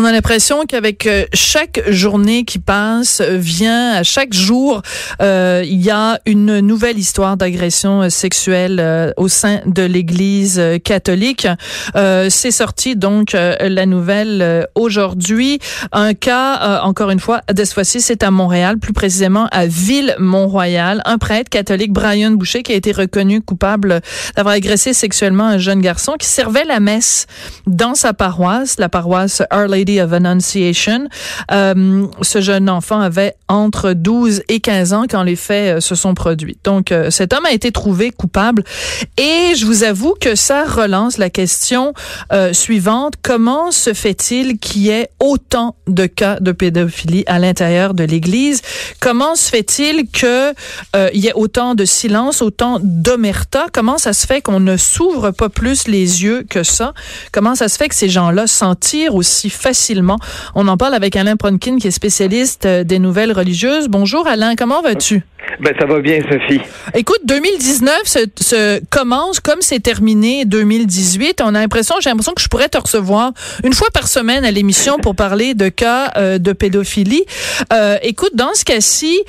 On a l'impression qu'avec euh, chaque journée qui passe, euh, vient à chaque jour, euh, il y a une nouvelle histoire d'agression euh, sexuelle au sein de l'Église catholique. C'est sorti donc la nouvelle aujourd'hui. Un cas, encore une fois, cette fois-ci, c'est à Montréal, plus précisément à Ville-Mont-Royal. Un prêtre catholique, Brian Boucher, qui a été reconnu coupable d'avoir agressé sexuellement un jeune garçon qui servait la messe dans sa paroisse, la paroisse Our of Annunciation. Euh, ce jeune enfant avait entre 12 et 15 ans quand les faits euh, se sont produits. Donc, euh, cet homme a été trouvé coupable. Et je vous avoue que ça relance la question suivante. Comment se fait-il qu'il y ait autant de cas de pédophilie à l'intérieur de l'Église? Comment se fait-il qu'il y ait autant de silence, autant d'omerta? Comment ça se fait qu'on ne s'ouvre pas plus les yeux que ça? Comment ça se fait que ces gens-là s'en tirent aussi facilement? On en parle avec Alain Pronkin, qui est spécialiste euh, des nouvelles religieuses. Bonjour Alain, comment vas-tu? Ben, ça va bien, Sophie. Écoute, 2019 se, commence comme c'est terminé 2018. On a l'impression, j'ai l'impression que je pourrais te recevoir une fois par semaine à l'émission pour parler de cas euh, de pédophilie. Euh, écoute, dans ce cas-ci,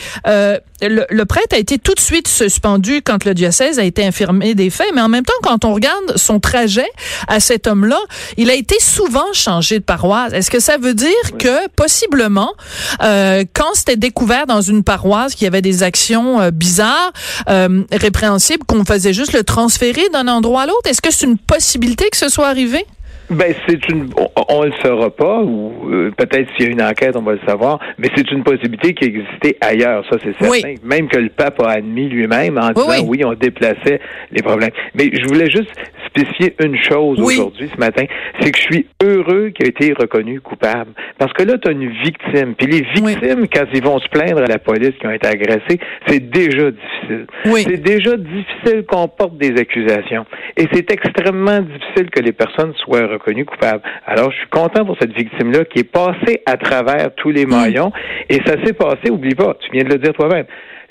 le, prêtre a été tout de suite suspendu quand le diocèse a été infirmé des faits, mais en même temps, quand on regarde son trajet à cet homme-là, il a été souvent changé de paroisse. Est-ce que ça veut dire que possiblement, euh, quand c'était découvert dans une paroisse qu'il y avait des actions euh, bizarres, euh, répréhensibles, qu'on faisait juste le transférer d'un endroit à l'autre, est-ce que c'est une possibilité que ce soit arrivé? Ben, c'est une. On, le saura pas, ou euh, peut-être s'il y a une enquête, on va le savoir, mais c'est une possibilité qui existait ailleurs, ça c'est certain. Même que le pape a admis lui-même en disant oui. on déplaçait les problèmes. Mais je voulais juste spécifier une chose aujourd'hui, ce matin, c'est que je suis heureux qu'il ait été reconnu coupable. Parce que là, tu as une victime. Puis les victimes, quand ils vont se plaindre à la police qui ont été agressés, c'est déjà difficile. C'est déjà difficile qu'on porte des accusations. Et c'est extrêmement difficile que les personnes soient reconnu coupable. Alors, je suis content pour cette victime-là qui est passée à travers tous les maillons. Et ça s'est passé, oublie pas, tu viens de le dire toi-même,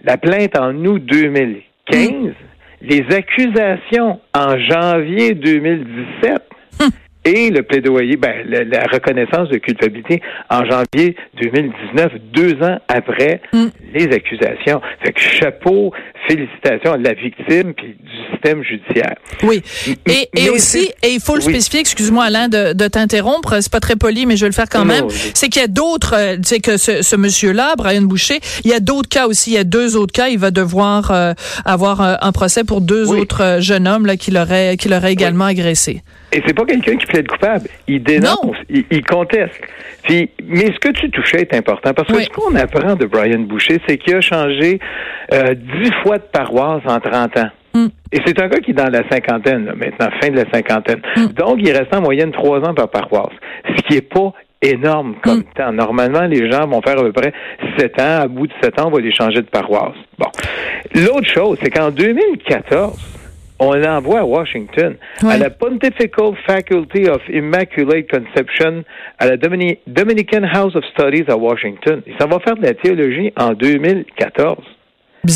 la plainte en août 2015, les accusations en janvier 2017 et le plaidoyer, ben, la, reconnaissance de culpabilité en janvier 2019, deux ans après mm. les accusations. Fait que chapeau, félicitations à la victime puis du système judiciaire. Oui. Et, et aussi, et il faut le spécifier, excuse-moi Alain de, de t'interrompre, c'est pas très poli, mais je vais le faire quand même, c'est qu'il y a d'autres, c'est euh, que ce, ce monsieur-là, Brian Boucher, il y a d'autres cas aussi, il y a deux autres cas, il va devoir euh, avoir euh, un procès pour deux autres jeunes hommes là, qui l'auraient qui l'auraient également agressé. Et c'est pas quelqu'un qui plaide coupable. Il dénonce, il, conteste. Puis, mais ce que tu est important parce que ce qu'on apprend de Brian Boucher, c'est qu'il a changé euh, dix fois de paroisse en 30 ans. Mm. Et c'est un gars qui est dans la cinquantaine, maintenant, fin de la cinquantaine. Mm. Donc, il reste en moyenne trois ans par paroisse, ce qui est pas énorme comme mm. temps. Normalement, les gens vont faire à peu près sept ans. À bout de sept ans, on va les changer de paroisse. Bon. L'autre chose, c'est qu'en 2014, on l'envoie à Washington, à la Pontifical Faculty of Immaculate Conception, à la Dominican House of Studies à Washington. Il s'en va faire de la théologie en 2014.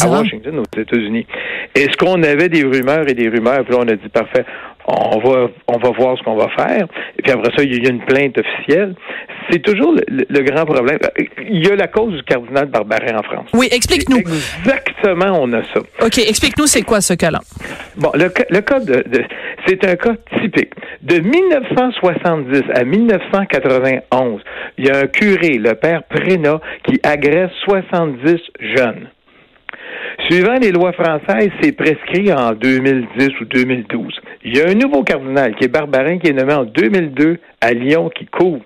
À Washington, aux États-Unis. Est-ce qu'on avait des rumeurs et des rumeurs? Puis là, on a dit, parfait, on va, on va voir ce qu'on va faire. Et puis après ça, il y a une plainte officielle. C'est toujours le, grand problème. Il y a la cause du cardinal Barbarin en France. Oui, explique-nous. Exactement, on a ça. OK, explique-nous c'est quoi ce cas-là? Bon, le, le cas de, c'est un cas typique. De 1970 à 1991, il y a un curé, le père Prénat, qui agresse 70 jeunes. Suivant les lois françaises, c'est prescrit en 2010 ou 2012. Il y a un nouveau cardinal qui est Barbarin, qui est nommé en 2002 à Lyon, qui couvre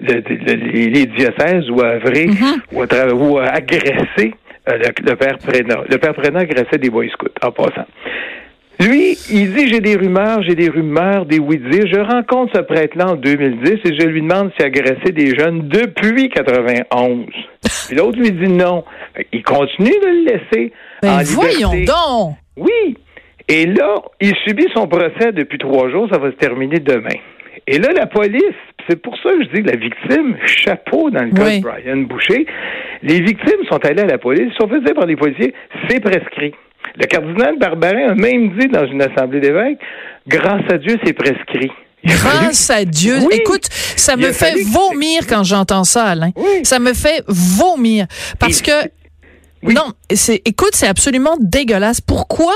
les, diocèses ou a mm-hmm. ou, a, agressé euh, le, père Prénat. Le père Prénat agressait des boy scouts, en passant. Lui, il dit j'ai des rumeurs, j'ai des rumeurs, des oui-dire. Je rencontre ce prêtre-là en 2010 et je lui demande s'il a agressé des jeunes depuis 91. Puis l'autre lui dit non. Il continue de le laisser ben voyons donc. Oui. Et là, il subit son procès depuis trois jours. Ça va se terminer demain. Et là, la police, c'est pour ça que je dis la victime, chapeau dans le cas de Brian Boucher, Les victimes sont allées à la police, ils sont fait dire par les policiers, c'est prescrit. Le cardinal Barbarin a même dit dans une assemblée d'évêques, grâce à Dieu, c'est prescrit. Grâce à Dieu. Écoute, ça me fait vomir quand j'entends ça, Alain. Ça me fait vomir. Parce que non, c'est écoute, c'est absolument dégueulasse. Pourquoi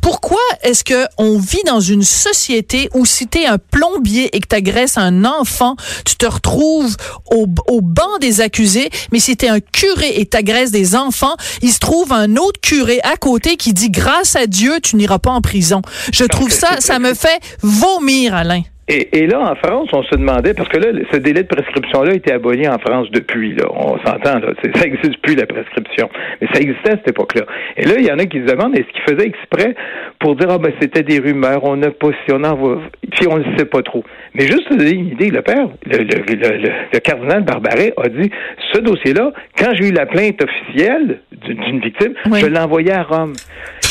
pourquoi est-ce que on vit dans une société où si tu es un plombier et que tu agresses un enfant, tu te retrouves au, au banc des accusés, mais si tu es un curé et tu agresses des enfants, il se trouve un autre curé à côté qui dit grâce à Dieu, tu n'iras pas en prison. Je trouve ça ça me fait vomir Alain. Et, là, en France, on se demandait, parce que là, ce délai de prescription-là a été aboli en France depuis, là. On s'entend, là. Ça n'existe plus, la prescription. Mais ça existait à cette époque-là. Et là, il y en a qui se demandent, est-ce qu'ils faisaient exprès pour dire, ah, ben, c'était des rumeurs, on n'a pas, si on en puis on ne sait pas trop. Mais juste pour donner une idée, le père, le, le, le, cardinal Barbaret a dit, ce dossier-là, quand j'ai eu la plainte officielle d'une victime, je l'ai envoyé à Rome.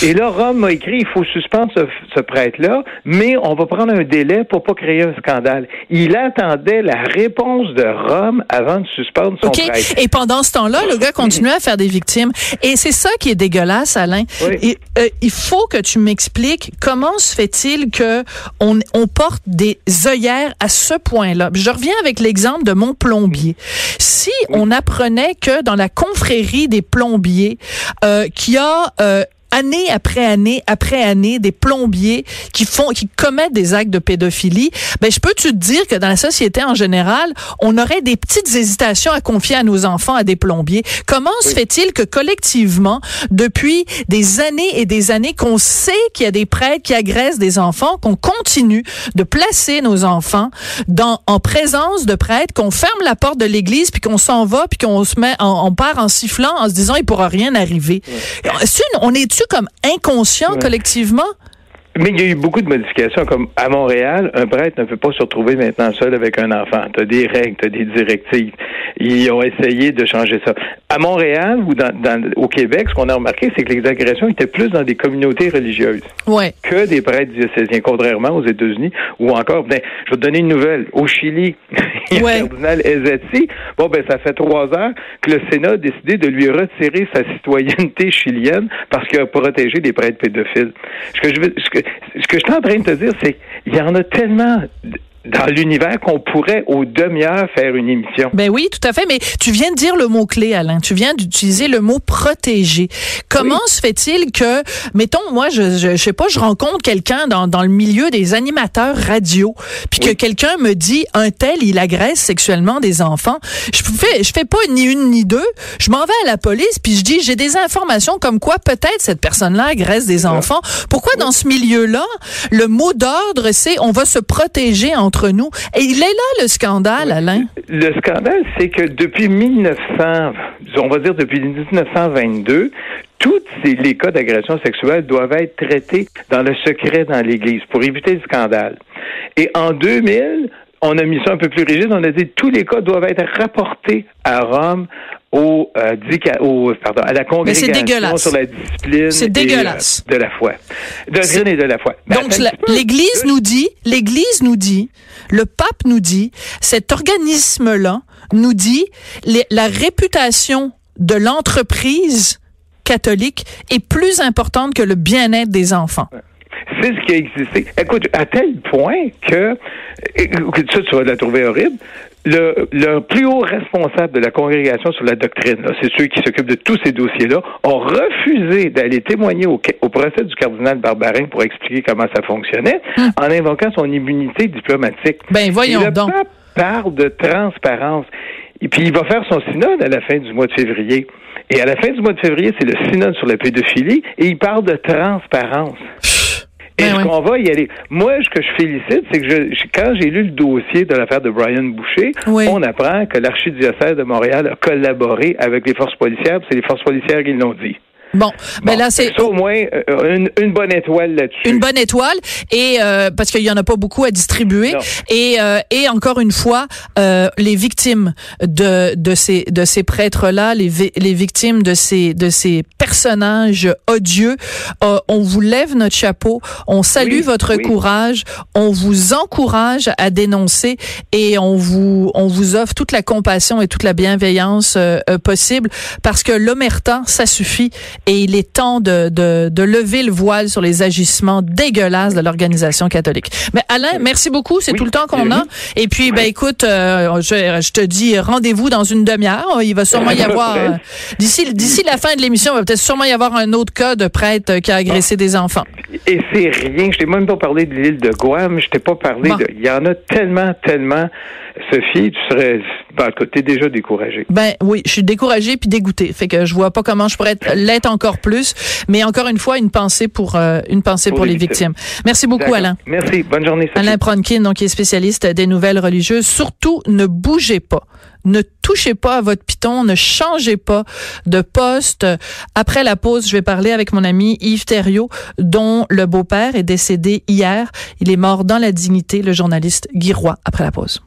Et là, Rome m'a écrit, il faut suspendre ce, ce prêtre-là, mais on va prendre un délai pour pas créer un scandale. Il attendait la réponse de Rome avant de suspendre son prêtre. Et pendant ce temps-là, le gars continuait à faire des victimes. Et c'est ça qui est dégueulasse, Alain. Et, euh, il faut que tu m'expliques comment se fait-il que on, on porte des œillères à ce point-là. Je reviens avec l'exemple de mon plombier. Si on apprenait que dans la confrérie des plombiers, euh, qui a euh, année après année après année des plombiers qui font qui commettent des actes de pédophilie, ben je peux te dire que dans la société en général, on aurait des petites hésitations à confier à nos enfants à des plombiers? Comment se fait-il que collectivement, depuis des années et des années qu'on sait qu'il y a des prêtres qui agressent des enfants, qu'on continue de placer nos enfants dans en présence de prêtres, qu'on ferme la porte de l'église puis qu'on s'en va puis qu'on se met on, part en sifflant en se disant il pourra rien arriver. On est comme inconscient collectivement? Mais il y a eu beaucoup de modifications, comme à Montréal, un prêtre ne peut pas se retrouver maintenant seul avec un enfant. Tu as des règles, tu as des directives. Ils ont essayé de changer ça. À Montréal ou dans, au Québec, ce qu'on a remarqué, c'est que les agressions étaient plus dans des communautés religieuses ouais. que des prêtres diocésains, contrairement aux États-Unis ou encore, ben, je vais te donner une nouvelle. Au Chili, il y a le cardinal Ezeti. Bon, ben, ça fait trois heures que le Sénat a décidé de lui retirer sa citoyenneté chilienne parce qu'il a protégé des prêtres pédophiles. Ce que je veux, ce que, ce que je suis en train de te dire, c'est qu'il y en a tellement dans l'univers qu'on pourrait au demi-heure faire une émission. Ben oui, tout à fait. Mais tu viens de dire le mot clé, Alain. Tu viens d'utiliser le mot protéger. Comment se fait-il que, mettons, moi, je, je, sais pas, je rencontre quelqu'un dans, dans le milieu des animateurs radio, puis que quelqu'un me dit un tel il agresse sexuellement des enfants. Je fais, je fais pas ni une ni deux. Je m'en vais à la police, puis je dis j'ai des informations comme quoi peut-être cette personne-là agresse des enfants. Pourquoi dans ce milieu-là, le mot d'ordre c'est on va se protéger entre nous. Et il est là le scandale, Alain. Le scandale, c'est que depuis 1900, on va dire depuis 1922, tous les cas d'agression sexuelle doivent être traités dans le secret dans l'Église pour éviter le scandale. Et en 2000, on a mis ça un peu plus rigide. On a dit tous les cas doivent être rapportés à Rome au, euh, au pardon, à la congrégation sur la discipline c'est dégueulasse. Euh, de la foi. Doctrine et de la foi. Donc l'Église nous dit, l'Église nous dit, le pape nous dit, cet organisme-là nous dit la réputation de l'entreprise catholique est plus importante que le bien-être des enfants. C'est ce qui a existé. Écoute, à tel point que, écoute, ça, tu vas la trouver horrible. Le, le, plus haut responsable de la congrégation sur la doctrine, c'est ceux qui s'occupent de tous ces dossiers-là, ont refusé d'aller témoigner au, au, procès du cardinal Barbarin pour expliquer comment ça fonctionnait, hum. en invoquant son immunité diplomatique. Ben voyons Et le donc. Pape parle de transparence. Et puis il va faire son synode à la fin du mois de février. Et à la fin du mois de février, c'est le synode sur la pédophilie, et il parle de transparence. Et ben ce qu'on va y aller? Moi, ce que je félicite, c'est que je, quand j'ai lu le dossier de l'affaire de Brian Boucher, on apprend que l'archidiocèse de Montréal a collaboré avec les forces policières. C'est les forces policières qui l'ont dit. Bon, ben là c'est au moins euh, une, une, bonne étoile là-dessus. Une bonne étoile et euh, parce qu'il y en a pas beaucoup à distribuer et euh, et encore une fois euh, les victimes de de ces de ces prêtres là, les les victimes de ces de ces personnes personnage odieux. Euh, on vous lève notre chapeau, on salue votre courage, on vous encourage à dénoncer et on vous on vous offre toute la compassion et toute la bienveillance euh, possible parce que l'omerta ça suffit et il est temps de, de, de lever le voile sur les agissements dégueulasses de l'organisation catholique. Mais Alain, merci beaucoup, c'est tout le temps qu'on a. Et puis ben écoute, je, je, te dis rendez-vous dans une demi-heure. Il va sûrement y avoir d'ici d'ici la fin de l'émission, il va peut-être sûrement y avoir un autre cas de prêtre qui a agressé des enfants. Et c'est rien. Je t'ai même pas parlé de l'île de Guam. Je t'ai pas parlé de. Il y en a tellement, tellement. Sophie, tu serais, ben, côté déjà découragée. Ben oui, je suis découragée puis dégoûtée. Fait que je vois pas comment je pourrais l'être encore plus. Mais encore une fois, une pensée pour euh, une pensée pour, les, victimes. Merci beaucoup, Alain. Merci. Bonne journée. Sophie. Alain Pronkin, donc qui est spécialiste des nouvelles religieuses. Surtout, ne bougez pas. Ne touchez pas à votre piton, ne changez pas de poste. Après la pause, je vais parler avec mon ami Yves Thériault, dont le beau-père est décédé hier. Il est mort dans la dignité, le journaliste Guy Roy, après la pause.